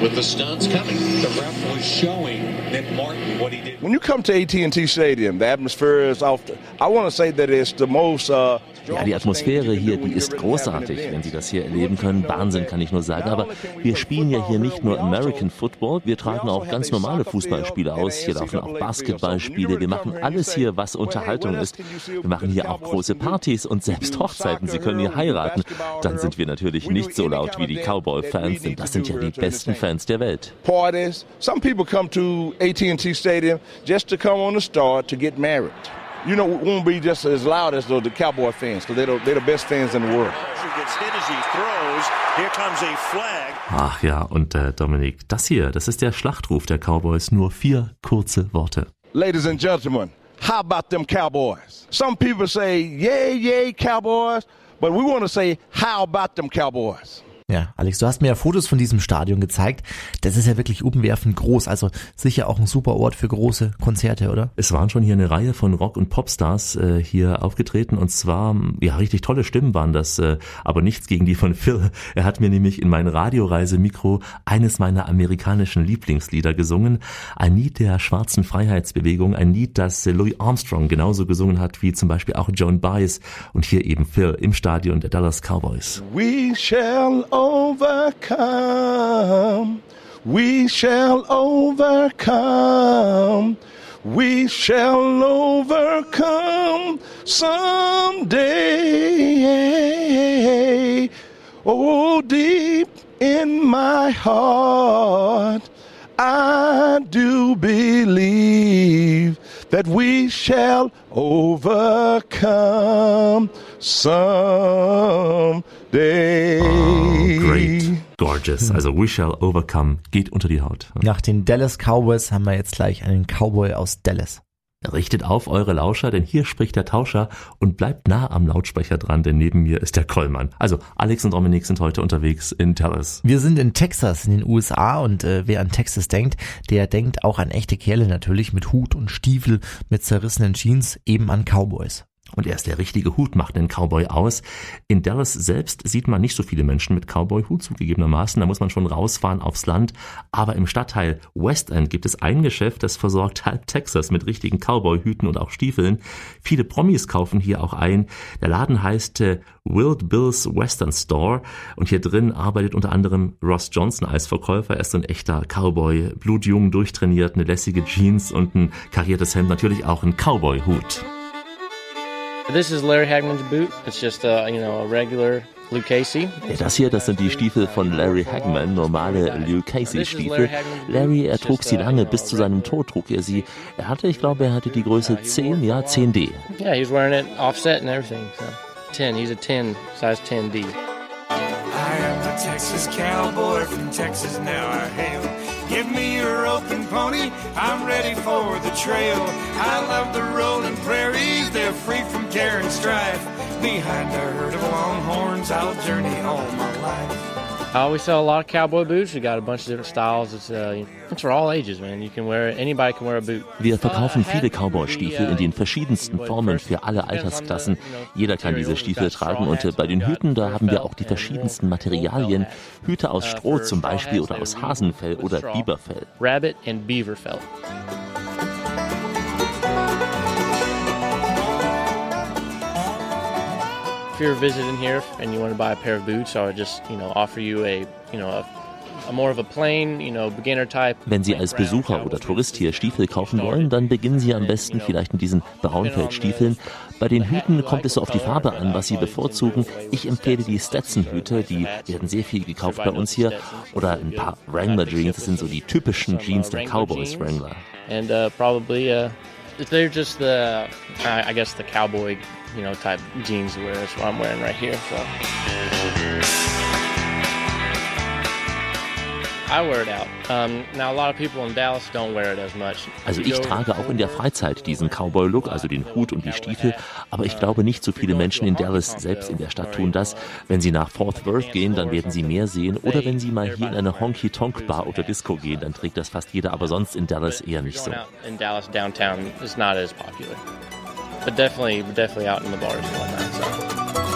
With the stunts coming, the ref was showing When you come to AT&T Stadium, the atmosphere is off. I want to say that it's the most uh, Ja, die Atmosphäre hier, die ist großartig, wenn Sie das hier erleben können. Wahnsinn, kann ich nur sagen. Aber wir spielen ja hier nicht nur American Football, wir tragen auch ganz normale Fußballspiele aus. Hier laufen auch Basketballspiele. Wir machen alles hier, was Unterhaltung ist. Wir machen hier auch große Partys und selbst Hochzeiten. Sie können hier heiraten. Dann sind wir natürlich nicht so laut wie die Cowboy-Fans, denn das sind ja die besten Fans Fans der Welt. Parties. Some people come to AT&T Stadium just to come on the star to get married. You know, it won't be just as loud as the, the Cowboy fans, because they're, they're the best fans in the world. Ach ja, und äh, Dominik, das hier, das ist der Schlachtruf der Cowboys, nur vier kurze Worte. Ladies and gentlemen, how about them Cowboys? Some people say, yay, yay, Cowboys, but we want to say, how about them Cowboys? Ja, Alex, du hast mir ja Fotos von diesem Stadion gezeigt. Das ist ja wirklich umwerfend groß. Also sicher auch ein super Ort für große Konzerte, oder? Es waren schon hier eine Reihe von Rock- und Popstars äh, hier aufgetreten und zwar, ja, richtig tolle Stimmen waren das, äh, aber nichts gegen die von Phil. Er hat mir nämlich in mein Radioreisemikro eines meiner amerikanischen Lieblingslieder gesungen. Ein Lied der schwarzen Freiheitsbewegung, ein Lied, das äh, Louis Armstrong genauso gesungen hat wie zum Beispiel auch Joan Baez und hier eben Phil im Stadion der Dallas Cowboys. We shall overcome. We shall overcome. We shall overcome someday. Oh, deep in my heart, I do believe that we shall overcome someday. Oh, great. Gorgeous. Also We Shall Overcome geht unter die Haut. Nach den Dallas Cowboys haben wir jetzt gleich einen Cowboy aus Dallas. Richtet auf eure Lauscher, denn hier spricht der Tauscher und bleibt nah am Lautsprecher dran, denn neben mir ist der Kollmann. Also Alex und Dominik sind heute unterwegs in Dallas. Wir sind in Texas in den USA und äh, wer an Texas denkt, der denkt auch an echte Kerle natürlich mit Hut und Stiefel, mit zerrissenen Jeans, eben an Cowboys. Und erst der richtige Hut macht den Cowboy aus. In Dallas selbst sieht man nicht so viele Menschen mit Cowboy-Hut zugegebenermaßen. Da muss man schon rausfahren aufs Land. Aber im Stadtteil West End gibt es ein Geschäft, das versorgt halb Texas mit richtigen Cowboy-Hüten und auch Stiefeln. Viele Promis kaufen hier auch ein. Der Laden heißt äh, Wild Bill's Western Store. Und hier drin arbeitet unter anderem Ross Johnson als Verkäufer. Er ist so ein echter Cowboy. Blutjung, durchtrainiert, eine lässige Jeans und ein kariertes Hemd. Natürlich auch ein Cowboy-Hut. This is Larry Hagman's boot. It's just a, you know, a regular Luke Casey. Das hier, das sind die Stiefel von Larry Hagman, normale Luke Casey Stiefel. Larry, er trug sie lange, bis zu seinem Tod trug er sie. Er hatte, ich glaube, er hatte die Größe 10, ja, 10D. Yeah, he's wearing it offset and everything. So 10, he's a 10, size 10D. I am the Texas cowboy from Texas now I hail. Give me your open pony, I'm ready for the trail. I love the rolling prairies, they're free from care and strife. Behind a herd of longhorns, I'll journey all my life. Uh, we sell a lot of cowboy boots. We got a bunch of different styles. It's, uh, it's for all ages, man. You can wear it. Anybody can wear a boot. Wir verkaufen viele Cowboy-Stiefel in den verschiedensten Formen für alle Altersklassen. Jeder kann diese Stiefel tragen und äh, bei den Hüten, da haben wir auch die verschiedensten Materialien. Hüte aus Stroh zum Beispiel oder aus Hasenfell oder Biberfell. Rabbit and beaver if you're visiting here and you want to buy a pair of boots, I would just, you know, offer you a, you know, a Wenn Sie als Besucher oder Tourist hier Stiefel kaufen wollen, dann beginnen Sie am besten vielleicht mit diesen Braunfeldstiefeln. Bei den Hüten kommt es so auf die Farbe an, was Sie bevorzugen. Ich empfehle die Stetson-Hüte, die werden sehr viel gekauft bei uns hier. Oder ein paar Wrangler-Jeans, das sind so die typischen Jeans der Cowboys Wrangler. And uh, probably, uh, they're just the, I guess the cowboy you know, type jeans to wear. That's what I'm wearing right here. So. I wear it out. Um, now a lot of people in Dallas don't wear it as much. Also ich trage auch in der Freizeit diesen Cowboy-Look, also den Hut und die Stiefel, aber ich glaube nicht so viele Menschen in Dallas selbst in der Stadt tun das. Wenn sie nach Fort Worth gehen, dann werden sie mehr sehen oder wenn sie mal hier in eine Honky-Tonk-Bar oder Disco gehen, dann trägt das fast jeder, aber sonst in Dallas eher nicht so. In Dallas downtown is not as popular. But definitely, definitely out in the bars and whatnot. So.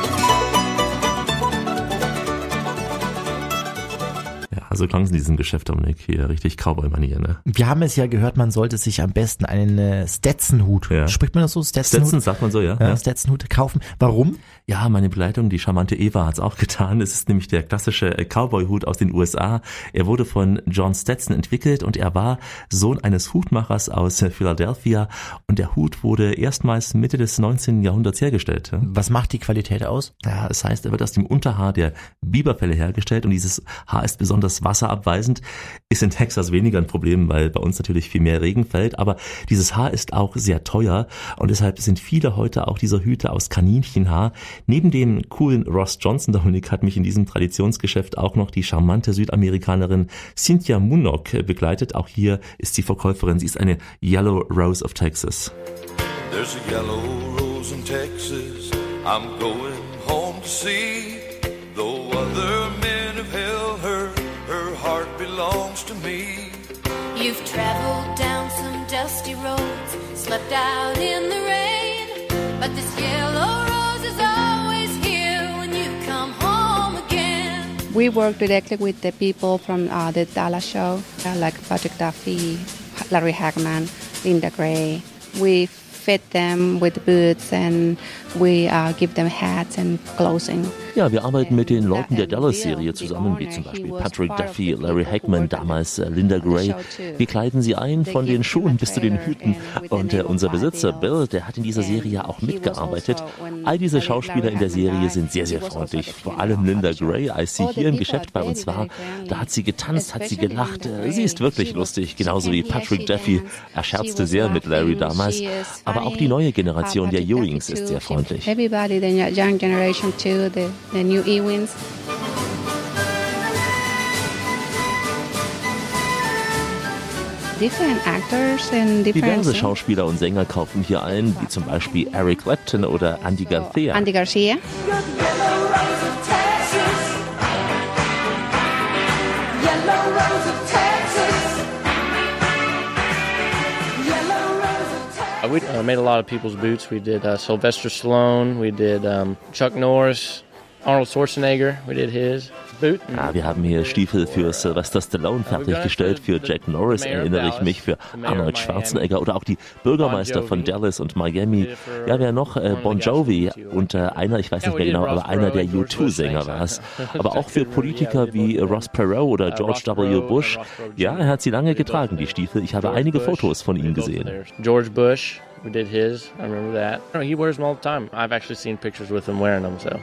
Also klang es in diesem Geschäft, Dominik, hier richtig Cowboy-Manier, ne? Wir haben es ja gehört, man sollte sich am besten einen äh, Stetson-Hut, ja. spricht man das so? Stetson, Stetson sagt man so, ja. ja. Stetson-Hut kaufen. Warum? Ja, meine Begleitung, die charmante Eva, hat's auch getan. Es ist nämlich der klassische Cowboy-Hut aus den USA. Er wurde von John Stetson entwickelt und er war Sohn eines Hutmachers aus Philadelphia und der Hut wurde erstmals Mitte des 19. Jahrhunderts hergestellt. Was macht die Qualität aus? Ja, es heißt, er wird aus dem Unterhaar der Biberfelle hergestellt und dieses Haar ist besonders wasserabweisend. Ist in Texas weniger ein Problem, weil bei uns natürlich viel mehr Regen fällt, aber dieses Haar ist auch sehr teuer und deshalb sind viele heute auch dieser Hüte aus Kaninchenhaar. Neben dem coolen Ross Johnson, Dominik, hat mich in diesem Traditionsgeschäft auch noch die charmante Südamerikanerin Cynthia Munok begleitet. Auch hier ist sie Verkäuferin. Sie ist eine Yellow Rose of Texas. There's a yellow rose in Texas I'm going home to see. Out in the rain, but this yellow rose is always here when you come home again. We work directly with the people from uh, the Dallas show, uh, like Patrick Duffy, Larry Hagman, Linda Gray. We fit them with boots and we uh, give them hats and clothing. Ja, wir arbeiten mit den Leuten der Dallas-Serie zusammen, wie zum Beispiel Patrick Duffy, Larry Hackman, damals äh, Linda Gray. Wir kleiden sie ein von den Schuhen bis zu den Hüten. Und äh, unser Besitzer Bill, der hat in dieser Serie auch mitgearbeitet. All diese Schauspieler in der Serie sind sehr, sehr freundlich. Vor allem Linda Gray, als sie hier im Geschäft bei uns war, da hat sie getanzt, hat sie gelacht. Sie ist wirklich lustig, genauso wie Patrick Duffy. Er scherzte sehr mit Larry damals. Aber auch die neue Generation der Ewings ist sehr freundlich. Everybody, the young generation too, the the new Ewins. Diverse Schauspieler und Sänger kaufen hier ein, wie zum Beispiel Eric Clapton oder Andy Garcia. Andy Garcia. We uh, made a lot of people's boots. We did uh, Sylvester Stallone, we did um, Chuck Norris, Arnold Schwarzenegger, we did his. Ja, wir haben hier Stiefel für Sylvester Stallone fertiggestellt, für Jack Norris erinnere ich mich, für Arnold Schwarzenegger oder auch die Bürgermeister von Dallas und Miami. Ja, wer noch? Äh, bon Jovi und äh, einer, ich weiß nicht mehr genau, aber einer der U2-Sänger war es. Aber auch für Politiker wie Ross Perot oder George W. Bush. Ja, er hat sie lange getragen, die Stiefel. Ich habe einige Fotos von ihm gesehen. George Bush, we did his, I remember that. He wears them all the time. I've actually seen pictures with him wearing them, so.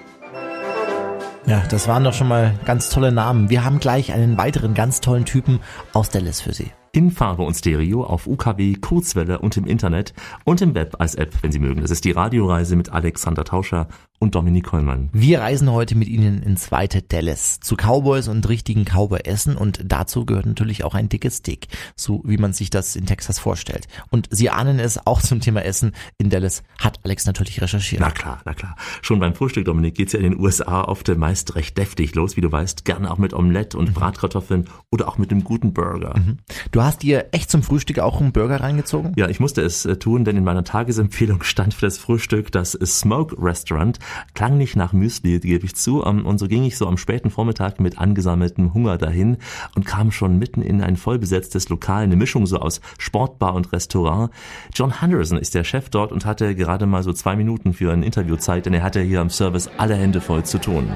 Ja, das waren doch schon mal ganz tolle Namen. Wir haben gleich einen weiteren ganz tollen Typen aus Dallas für Sie in Farbe und Stereo auf UKW, Kurzwelle und im Internet und im Web als App, wenn Sie mögen. Das ist die Radioreise mit Alexander Tauscher und Dominik Kollmann. Wir reisen heute mit Ihnen ins zweite Dallas zu Cowboys und richtigen Cowboy-Essen und dazu gehört natürlich auch ein dickes Steak, so wie man sich das in Texas vorstellt. Und Sie ahnen es, auch zum Thema Essen in Dallas hat Alex natürlich recherchiert. Na klar, na klar. Schon beim Frühstück, Dominik, geht's ja in den USA oft meist recht deftig los, wie du weißt. Gerne auch mit Omelette und mhm. Bratkartoffeln oder auch mit einem guten Burger. Mhm. Du Hast dir echt zum Frühstück auch einen Burger reingezogen? Ja, ich musste es äh, tun, denn in meiner Tagesempfehlung stand für das Frühstück das Smoke Restaurant. Klang nicht nach Müsli, gebe ich zu. Ähm, und so ging ich so am späten Vormittag mit angesammeltem Hunger dahin und kam schon mitten in ein vollbesetztes Lokal, eine Mischung so aus Sportbar und Restaurant. John Henderson ist der Chef dort und hatte gerade mal so zwei Minuten für ein Interview Zeit, denn er hatte hier am Service alle Hände voll zu tun.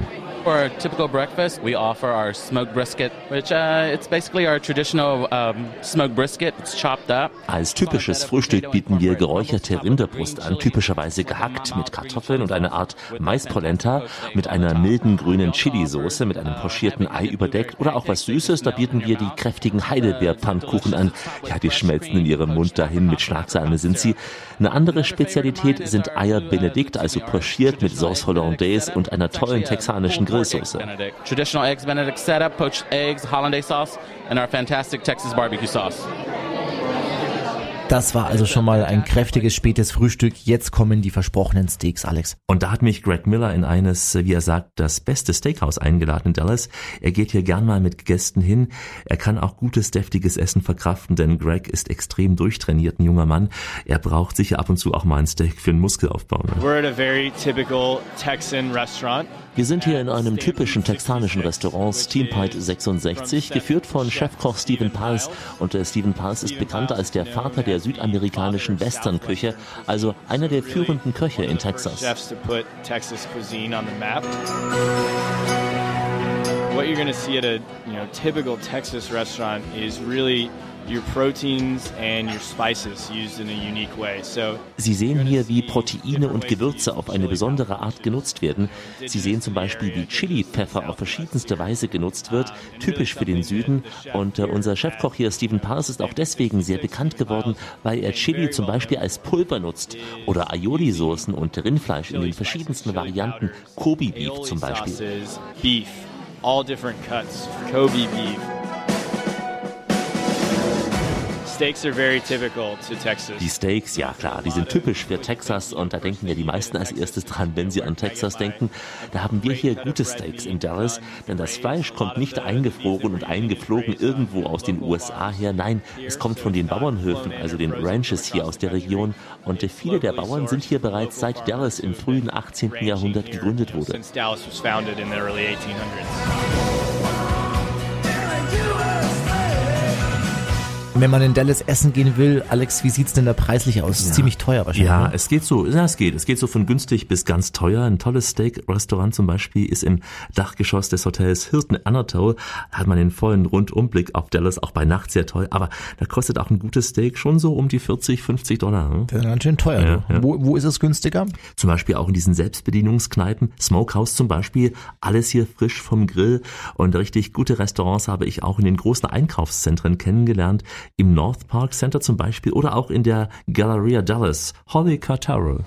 For a typical breakfast, we offer our smoked brisket, which uh, it's basically our traditional um, smoked brisket. It's chopped up. Als typisches Frühstück bieten wir geräucherte Rinderbrust an, typischerweise gehackt mit Kartoffeln und einer Art Maispolenta mit einer milden grünen Chili-Soße mit einem pochierten Ei überdeckt oder auch was Süßes. Da bieten wir die kräftigen Heidelbeerpfannkuchen an. Ja, die schmelzen in ihrem Mund dahin. Mit Schlagsahne sind sie. Eine andere Spezialität sind Eier Benedikt, also pochiert mit Sauce Hollandaise und einer tollen texanischen Grill Grillsoße. Traditional eggs Benedict setup, poached eggs, hollandaise sauce and our fantastic Texas barbecue sauce. Das war also schon mal ein kräftiges spätes Frühstück. Jetzt kommen die versprochenen Steaks, Alex. Und da hat mich Greg Miller in eines, wie er sagt, das beste Steakhouse eingeladen in Dallas. Er geht hier gern mal mit Gästen hin. Er kann auch gutes, deftiges Essen verkraften, denn Greg ist extrem durchtrainiert, ein junger Mann. Er braucht sicher ab und zu auch mal ein Steak für den Muskelaufbau. Ne? We're at a very typical Texan restaurant. Wir sind hier in einem typischen texanischen Restaurant, Steam Pite 66, geführt von Chefkoch Stephen Pals. Und der Stephen Pals ist bekannt als der Vater der der südamerikanischen Western-Küche, also einer der führenden Köche in Texas. What you're going to see at a you know typical Texas restaurant is really Sie sehen hier, wie Proteine und Gewürze auf eine besondere Art genutzt werden. Sie sehen zum Beispiel, wie Chili-Pfeffer auf verschiedenste Weise genutzt wird, typisch für den Süden. Und äh, unser Chefkoch hier, Stephen Pars, ist auch deswegen sehr bekannt geworden, weil er Chili zum Beispiel als Pulver nutzt oder Aioli-Soßen und Rindfleisch in den verschiedensten Varianten, Kobe-Beef zum Beispiel. Beef, all different cuts, Kobe Die Steaks, ja klar, die sind typisch für Texas und da denken ja die meisten als erstes dran, wenn sie an Texas denken. Da haben wir hier gute Steaks in Dallas, denn das Fleisch kommt nicht eingefroren und eingeflogen irgendwo aus den USA her. Nein, es kommt von den Bauernhöfen, also den Ranches hier aus der Region. Und viele der Bauern sind hier bereits seit Dallas im frühen 18. Jahrhundert gegründet wurde. Wenn man in Dallas essen gehen will, Alex, wie sieht's denn da preislich aus? Ja. Ziemlich teuer wahrscheinlich. Ja, ne? es geht so, ja, es geht. Es geht so von günstig bis ganz teuer. Ein tolles Steak-Restaurant zum Beispiel ist im Dachgeschoss des Hotels Hilton Anatole. Da hat man den vollen Rundumblick auf Dallas, auch bei Nacht sehr toll. Aber da kostet auch ein gutes Steak schon so um die 40, 50 Dollar. Ne? Das ist ganz schön teuer. Ja, ja. Wo, wo ist es günstiger? Zum Beispiel auch in diesen Selbstbedienungskneipen. Smokehouse zum Beispiel. Alles hier frisch vom Grill. Und richtig gute Restaurants habe ich auch in den großen Einkaufszentren kennengelernt im North Park Center zum Beispiel oder auch in der Galleria Dallas, Holly Cartaro.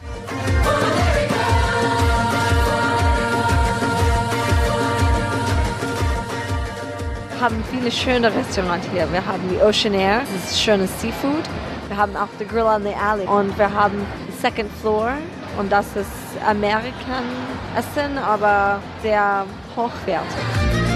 Wir haben viele schöne Restaurants hier. Wir haben die Ocean Air, das ist schönes Seafood. Wir haben auch The Grill on the Alley und wir haben Second Floor und das ist American Essen, aber sehr hochwertig.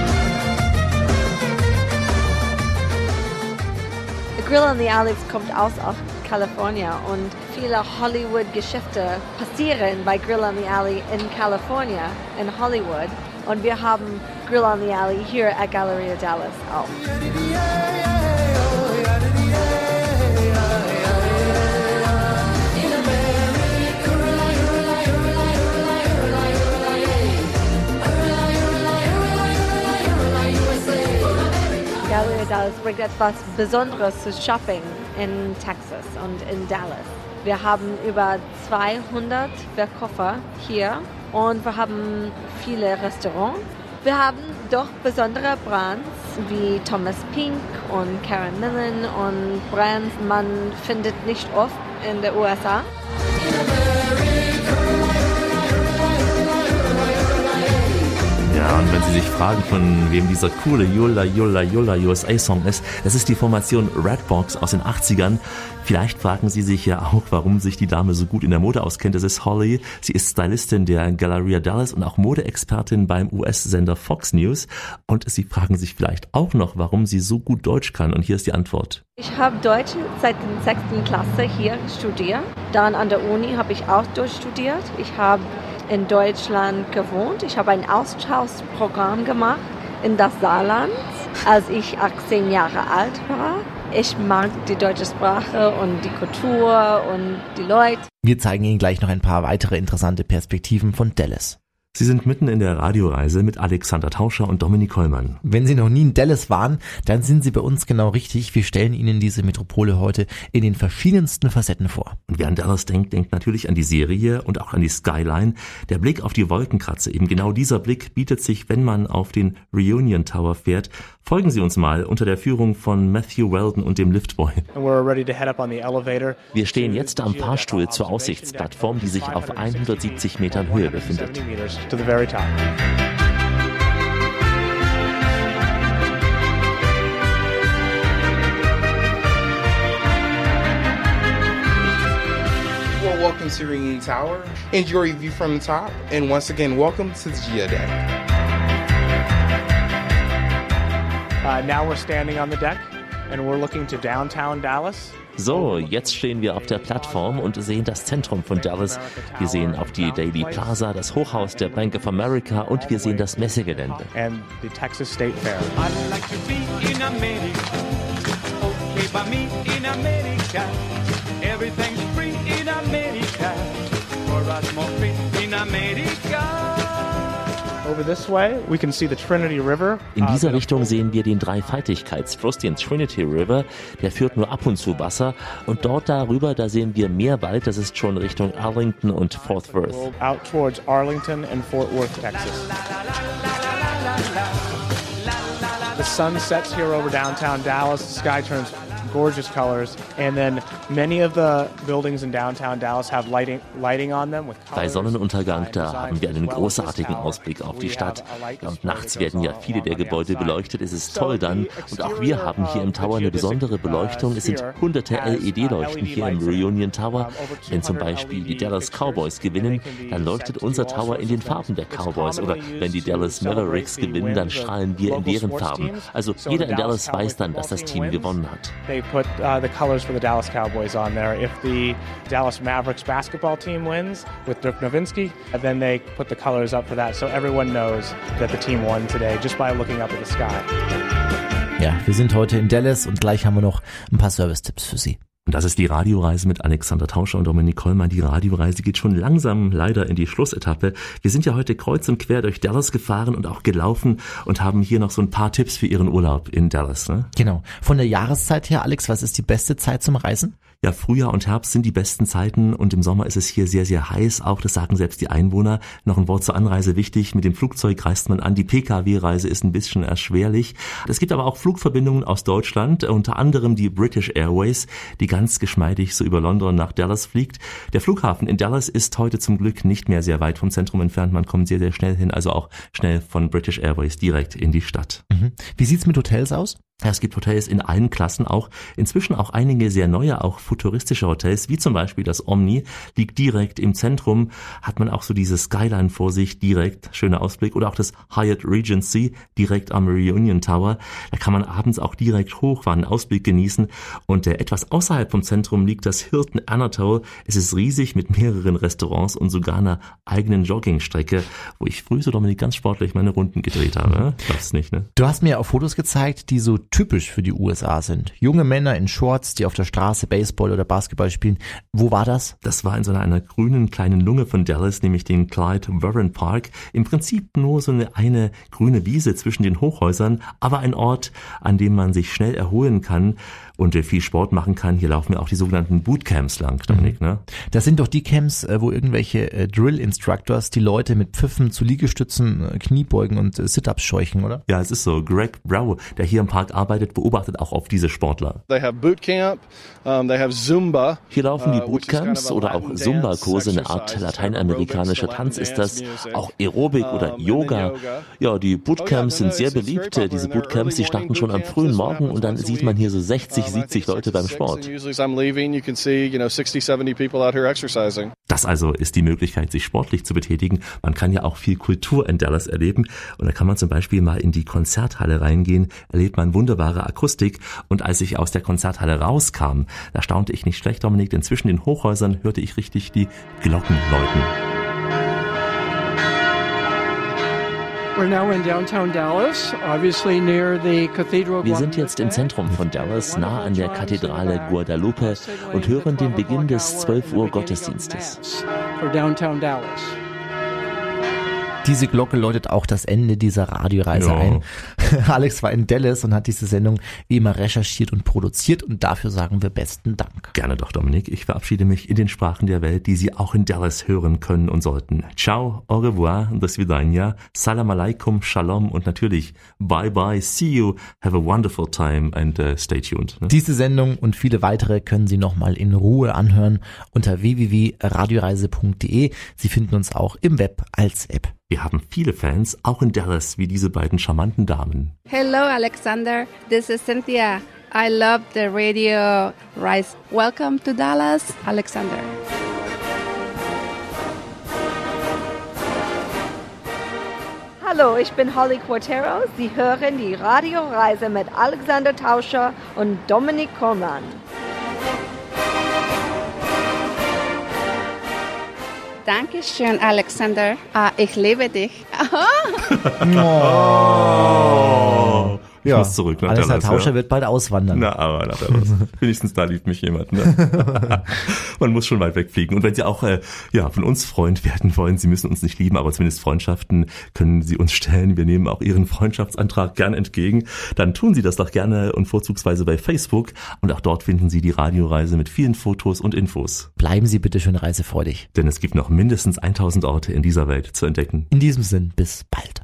Grill on the Alex kommt aus aus Kalifornien und viele Hollywood-Geschäfte passieren bei Grill on the Alley in Kalifornien, in Hollywood. Und wir haben Grill on the Alley hier at Galleria Dallas auch. Galleria Dallas bringt etwas Besonderes zu Shopping in Texas und in Dallas. Wir haben über 200 Verkäufer hier und wir haben viele Restaurants. Wir haben doch besondere Brands wie Thomas Pink und Karen Millen und Brands, man findet nicht oft in den USA. Ja, und wenn Sie sich fragen, von wem dieser coole Yola Yola Yola USA Song ist, das ist die Formation Redbox aus den 80ern. Vielleicht fragen Sie sich ja auch, warum sich die Dame so gut in der Mode auskennt. Das ist Holly. Sie ist Stylistin der Galleria Dallas und auch Modeexpertin beim US-Sender Fox News. Und Sie fragen sich vielleicht auch noch, warum sie so gut Deutsch kann. Und hier ist die Antwort. Ich habe Deutsch seit der sechsten Klasse hier studiert. Dann an der Uni habe ich auch Deutsch studiert. Ich habe in Deutschland gewohnt. Ich habe ein Austauschprogramm gemacht in das Saarland, als ich 18 Jahre alt war. Ich mag die deutsche Sprache und die Kultur und die Leute. Wir zeigen Ihnen gleich noch ein paar weitere interessante Perspektiven von Dallas. Sie sind mitten in der Radioreise mit Alexander Tauscher und Dominik Kollmann. Wenn Sie noch nie in Dallas waren, dann sind Sie bei uns genau richtig. Wir stellen Ihnen diese Metropole heute in den verschiedensten Facetten vor. Und wer an Dallas denkt, denkt natürlich an die Serie und auch an die Skyline. Der Blick auf die Wolkenkratze, eben genau dieser Blick bietet sich, wenn man auf den Reunion Tower fährt. Folgen Sie uns mal unter der Führung von Matthew Weldon und dem Liftboy. Wir stehen jetzt am Fahrstuhl zur Aussichtsplattform, die sich auf 170 Metern Höhe befindet. To the very top. Well, welcome to Reunion Tower. Enjoy your view from the top. And once again, welcome to the Geodeck. Uh, now we're standing on the deck and we're looking to downtown Dallas. So, jetzt stehen wir auf der Plattform und sehen das Zentrum von Dallas. Wir sehen auf die Daily Plaza, das Hochhaus der Bank of America und wir sehen das Messegelände. And the Texas State Fair. in America. Everything's free in America. For us more In dieser uh, Richtung sehen wir den Dreifaltigkeitsfluss, den Trinity River. Der führt nur ab und zu Wasser. Und dort darüber, da sehen wir mehr Wald. Das ist schon Richtung Arlington und Fort Worth. Out towards Arlington and Fort Worth, Texas. The sun sets here over downtown Dallas. The sky turns gorgeous colors. And then many of the buildings in downtown Dallas have lighting, lighting on them with Bei Sonnenuntergang, da haben wir einen großartigen Ausblick auf die Stadt. und nachts werden ja viele der Gebäude beleuchtet. Es ist toll dann. Und auch wir haben hier im Tower eine besondere Beleuchtung. Es sind hunderte LED-Leuchten hier im Reunion Tower. Wenn zum Beispiel die Dallas Cowboys gewinnen, dann leuchtet unser Tower in den Farben der Cowboys. Oder wenn die Dallas Mavericks gewinnen, dann strahlen wir in deren Farben. Also jeder in Dallas weiß dann, dass das Team gewonnen hat put uh, the colors for the Dallas Cowboys on there. If the Dallas Mavericks basketball team wins with Dirk Nowitzki, then they put the colors up for that, so everyone knows that the team won today just by looking up at the sky. Ja, wir sind heute in Dallas und gleich haben wir noch ein paar Service-Tipps für Sie. Und das ist die Radioreise mit Alexander Tauscher und Dominik Kollmann. Die Radioreise geht schon langsam leider in die Schlussetappe. Wir sind ja heute kreuz und quer durch Dallas gefahren und auch gelaufen und haben hier noch so ein paar Tipps für Ihren Urlaub in Dallas. Ne? Genau. Von der Jahreszeit her, Alex, was ist die beste Zeit zum Reisen? Ja, Frühjahr und Herbst sind die besten Zeiten und im Sommer ist es hier sehr, sehr heiß. Auch das sagen selbst die Einwohner. Noch ein Wort zur Anreise wichtig. Mit dem Flugzeug reist man an. Die Pkw-Reise ist ein bisschen erschwerlich. Es gibt aber auch Flugverbindungen aus Deutschland, unter anderem die British Airways, die ganz geschmeidig so über London nach Dallas fliegt. Der Flughafen in Dallas ist heute zum Glück nicht mehr sehr weit vom Zentrum entfernt. Man kommt sehr, sehr schnell hin, also auch schnell von British Airways direkt in die Stadt. Mhm. Wie sieht's mit Hotels aus? Es gibt Hotels in allen Klassen auch. Inzwischen auch einige sehr neue, auch futuristische Hotels, wie zum Beispiel das Omni, liegt direkt im Zentrum, hat man auch so diese Skyline vor sich, direkt, schöner Ausblick. Oder auch das Hyatt Regency, direkt am Reunion Tower. Da kann man abends auch direkt hochfahren, Ausblick genießen. Und äh, etwas außerhalb vom Zentrum liegt das Hilton Anatole. Es ist riesig mit mehreren Restaurants und sogar einer eigenen Joggingstrecke, wo ich früh so Dominik ganz sportlich meine Runden gedreht habe. Glaubst nicht, ne? Du hast mir auch Fotos gezeigt, die so typisch für die USA sind. Junge Männer in Shorts, die auf der Straße Baseball oder Basketball spielen. Wo war das? Das war in so einer, einer grünen kleinen Lunge von Dallas, nämlich den Clyde Warren Park. Im Prinzip nur so eine, eine grüne Wiese zwischen den Hochhäusern, aber ein Ort, an dem man sich schnell erholen kann und viel Sport machen kann. Hier laufen ja auch die sogenannten Bootcamps lang, Dominik. Mhm. Ne? Das sind doch die Camps, äh, wo irgendwelche äh, Drill-Instructors die Leute mit Pfiffen zu Liegestützen, äh, Kniebeugen und Sit-Ups scheuchen, oder? Ja, es ist so. Greg Brow, der hier im Park arbeitet, beobachtet auch auf diese Sportler. They have Bootcamp, um, they have Zumba. Hier laufen die uh, Bootcamps oder auch Zumba-Kurse, eine Art lateinamerikanischer Tanz ist das. Auch Aerobik oder Yoga. Ja, die Bootcamps sind sehr beliebt. Diese Bootcamps, die starten schon am frühen Morgen und dann sieht man hier so 60 60, 70 Leute beim Sport. Das also ist die Möglichkeit, sich sportlich zu betätigen. Man kann ja auch viel Kultur in Dallas erleben. Und da kann man zum Beispiel mal in die Konzerthalle reingehen, erlebt man wunderbare Akustik. Und als ich aus der Konzerthalle rauskam, da staunte ich nicht schlecht, Dominik, denn zwischen den Hochhäusern hörte ich richtig die Glocken läuten. Wir sind jetzt im Zentrum von Dallas, nah an der Kathedrale Guadalupe und hören den Beginn des 12 Uhr Gottesdienstes. Diese Glocke läutet auch das Ende dieser Radioreise ja. ein. [laughs] Alex war in Dallas und hat diese Sendung wie immer recherchiert und produziert und dafür sagen wir besten Dank. Gerne doch, Dominik. Ich verabschiede mich in den Sprachen der Welt, die Sie auch in Dallas hören können und sollten. Ciao, au revoir, do svidania, salam alaikum, shalom und natürlich bye bye, see you, have a wonderful time and uh, stay tuned. Ne? Diese Sendung und viele weitere können Sie nochmal in Ruhe anhören unter www.radioreise.de. Sie finden uns auch im Web als App. Wir haben viele Fans, auch in Dallas, wie diese beiden charmanten Damen. Hello, Alexander. This is Cynthia. I love the radio rise. Welcome to Dallas, Alexander. Hallo, ich bin Holly Quatero. Sie hören die Radioreise mit Alexander Tauscher und Dominik Kollmann. Dankeschön, Alexander. Ah, ich liebe dich. [laughs] oh. Ich ja, muss zurück nach Dallas. Tauscher ja. wird bald auswandern. Na, aber nach Dallas. [laughs] Wenigstens da liebt mich jemand. Ne? [laughs] Man muss schon weit wegfliegen. Und wenn Sie auch äh, ja, von uns Freund werden wollen, Sie müssen uns nicht lieben, aber zumindest Freundschaften können Sie uns stellen. Wir nehmen auch Ihren Freundschaftsantrag gern entgegen. Dann tun Sie das doch gerne und vorzugsweise bei Facebook. Und auch dort finden Sie die Radioreise mit vielen Fotos und Infos. Bleiben Sie bitte schön reisefreudig. Denn es gibt noch mindestens 1000 Orte in dieser Welt zu entdecken. In diesem Sinn, bis bald.